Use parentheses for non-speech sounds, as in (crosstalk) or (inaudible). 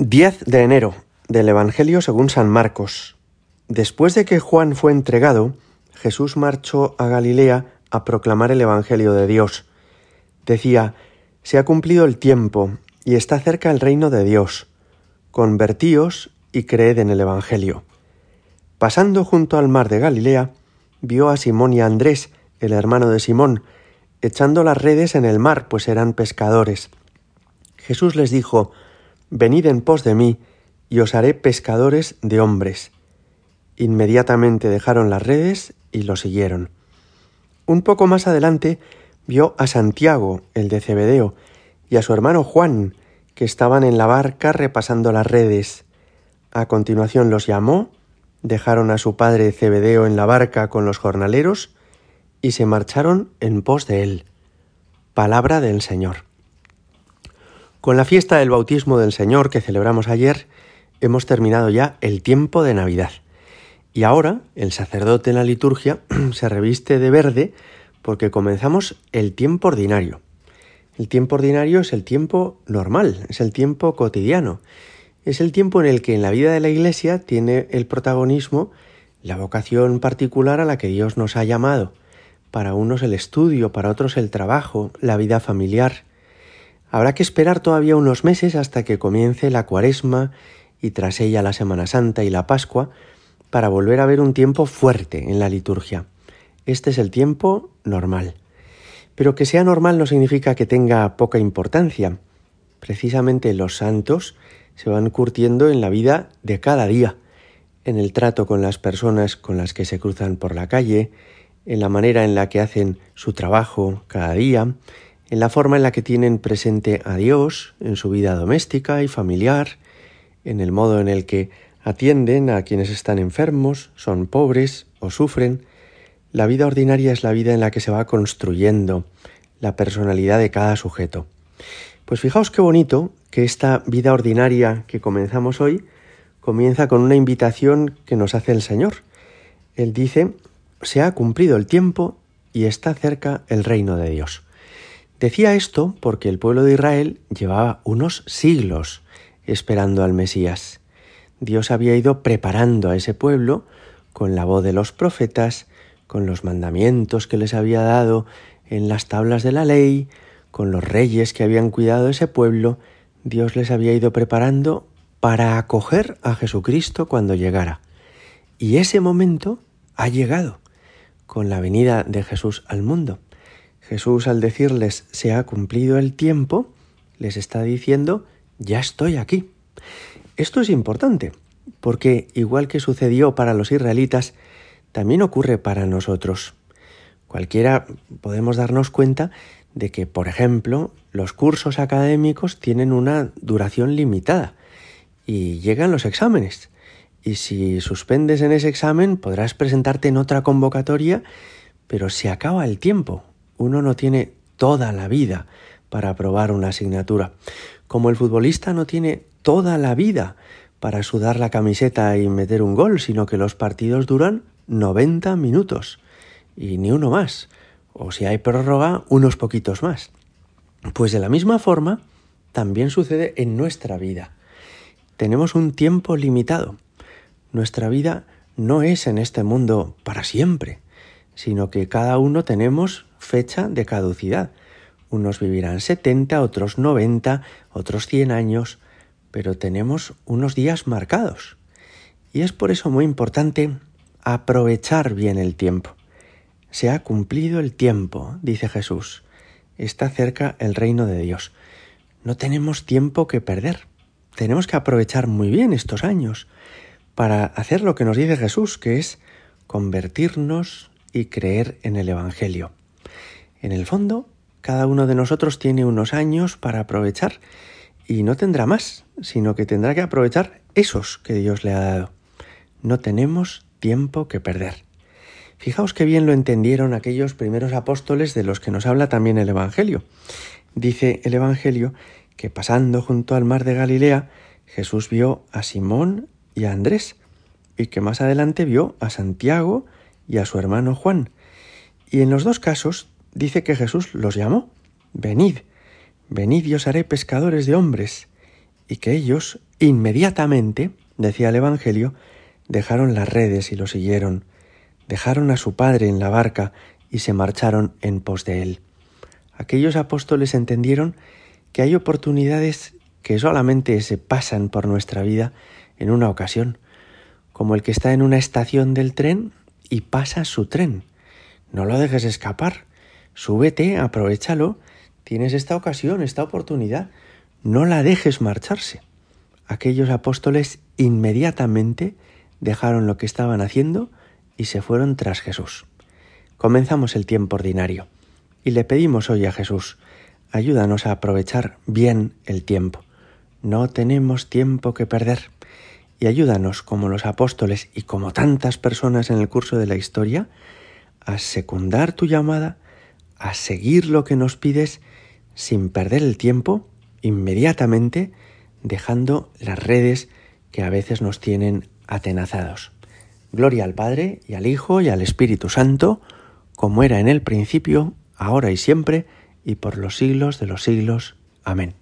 10 de enero del Evangelio según San Marcos. Después de que Juan fue entregado, Jesús marchó a Galilea a proclamar el Evangelio de Dios. Decía, Se ha cumplido el tiempo y está cerca el reino de Dios. Convertíos y creed en el Evangelio. Pasando junto al mar de Galilea, vio a Simón y a Andrés, el hermano de Simón, echando las redes en el mar, pues eran pescadores. Jesús les dijo, Venid en pos de mí, y os haré pescadores de hombres. Inmediatamente dejaron las redes y lo siguieron. Un poco más adelante vio a Santiago, el de Cebedeo, y a su hermano Juan, que estaban en la barca repasando las redes. A continuación los llamó, dejaron a su padre Cebedeo en la barca con los jornaleros y se marcharon en pos de él. Palabra del Señor. Con la fiesta del bautismo del Señor que celebramos ayer, hemos terminado ya el tiempo de Navidad. Y ahora el sacerdote en la liturgia (clears throat) se reviste de verde porque comenzamos el tiempo ordinario. El tiempo ordinario es el tiempo normal, es el tiempo cotidiano. Es el tiempo en el que en la vida de la Iglesia tiene el protagonismo la vocación particular a la que Dios nos ha llamado. Para unos el estudio, para otros el trabajo, la vida familiar. Habrá que esperar todavía unos meses hasta que comience la cuaresma y tras ella la Semana Santa y la Pascua para volver a ver un tiempo fuerte en la liturgia. Este es el tiempo normal. Pero que sea normal no significa que tenga poca importancia. Precisamente los santos se van curtiendo en la vida de cada día, en el trato con las personas con las que se cruzan por la calle, en la manera en la que hacen su trabajo cada día, en la forma en la que tienen presente a Dios en su vida doméstica y familiar, en el modo en el que atienden a quienes están enfermos, son pobres o sufren. La vida ordinaria es la vida en la que se va construyendo la personalidad de cada sujeto. Pues fijaos qué bonito que esta vida ordinaria que comenzamos hoy comienza con una invitación que nos hace el Señor. Él dice, se ha cumplido el tiempo y está cerca el reino de Dios. Decía esto porque el pueblo de Israel llevaba unos siglos esperando al Mesías. Dios había ido preparando a ese pueblo con la voz de los profetas, con los mandamientos que les había dado en las tablas de la ley, con los reyes que habían cuidado ese pueblo, Dios les había ido preparando para acoger a Jesucristo cuando llegara. Y ese momento ha llegado con la venida de Jesús al mundo. Jesús al decirles se ha cumplido el tiempo, les está diciendo ya estoy aquí. Esto es importante, porque igual que sucedió para los israelitas, también ocurre para nosotros. Cualquiera podemos darnos cuenta de que, por ejemplo, los cursos académicos tienen una duración limitada y llegan los exámenes. Y si suspendes en ese examen podrás presentarte en otra convocatoria, pero se acaba el tiempo uno no tiene toda la vida para aprobar una asignatura. Como el futbolista no tiene toda la vida para sudar la camiseta y meter un gol, sino que los partidos duran 90 minutos y ni uno más. O si hay prórroga, unos poquitos más. Pues de la misma forma, también sucede en nuestra vida. Tenemos un tiempo limitado. Nuestra vida no es en este mundo para siempre, sino que cada uno tenemos fecha de caducidad. Unos vivirán 70, otros 90, otros 100 años, pero tenemos unos días marcados. Y es por eso muy importante aprovechar bien el tiempo. Se ha cumplido el tiempo, dice Jesús. Está cerca el reino de Dios. No tenemos tiempo que perder. Tenemos que aprovechar muy bien estos años para hacer lo que nos dice Jesús, que es convertirnos y creer en el Evangelio. En el fondo, cada uno de nosotros tiene unos años para aprovechar y no tendrá más, sino que tendrá que aprovechar esos que Dios le ha dado. No tenemos tiempo que perder. Fijaos qué bien lo entendieron aquellos primeros apóstoles de los que nos habla también el Evangelio. Dice el Evangelio que pasando junto al mar de Galilea, Jesús vio a Simón y a Andrés, y que más adelante vio a Santiago y a su hermano Juan. Y en los dos casos dice que Jesús los llamó, venid, venid y os haré pescadores de hombres. y que ellos inmediatamente, decía el Evangelio, dejaron las redes y lo siguieron, dejaron a su padre en la barca y se marcharon en pos de él. Aquellos apóstoles entendieron que hay oportunidades que solamente se pasan por nuestra vida en una ocasión, como el que está en una estación del tren y pasa su tren. No lo dejes escapar. Súbete, aprovechalo. Tienes esta ocasión, esta oportunidad. No la dejes marcharse. Aquellos apóstoles inmediatamente dejaron lo que estaban haciendo y se fueron tras Jesús. Comenzamos el tiempo ordinario y le pedimos hoy a Jesús, ayúdanos a aprovechar bien el tiempo. No tenemos tiempo que perder. Y ayúdanos, como los apóstoles y como tantas personas en el curso de la historia, a secundar tu llamada, a seguir lo que nos pides sin perder el tiempo, inmediatamente dejando las redes que a veces nos tienen atenazados. Gloria al Padre y al Hijo y al Espíritu Santo, como era en el principio, ahora y siempre, y por los siglos de los siglos. Amén.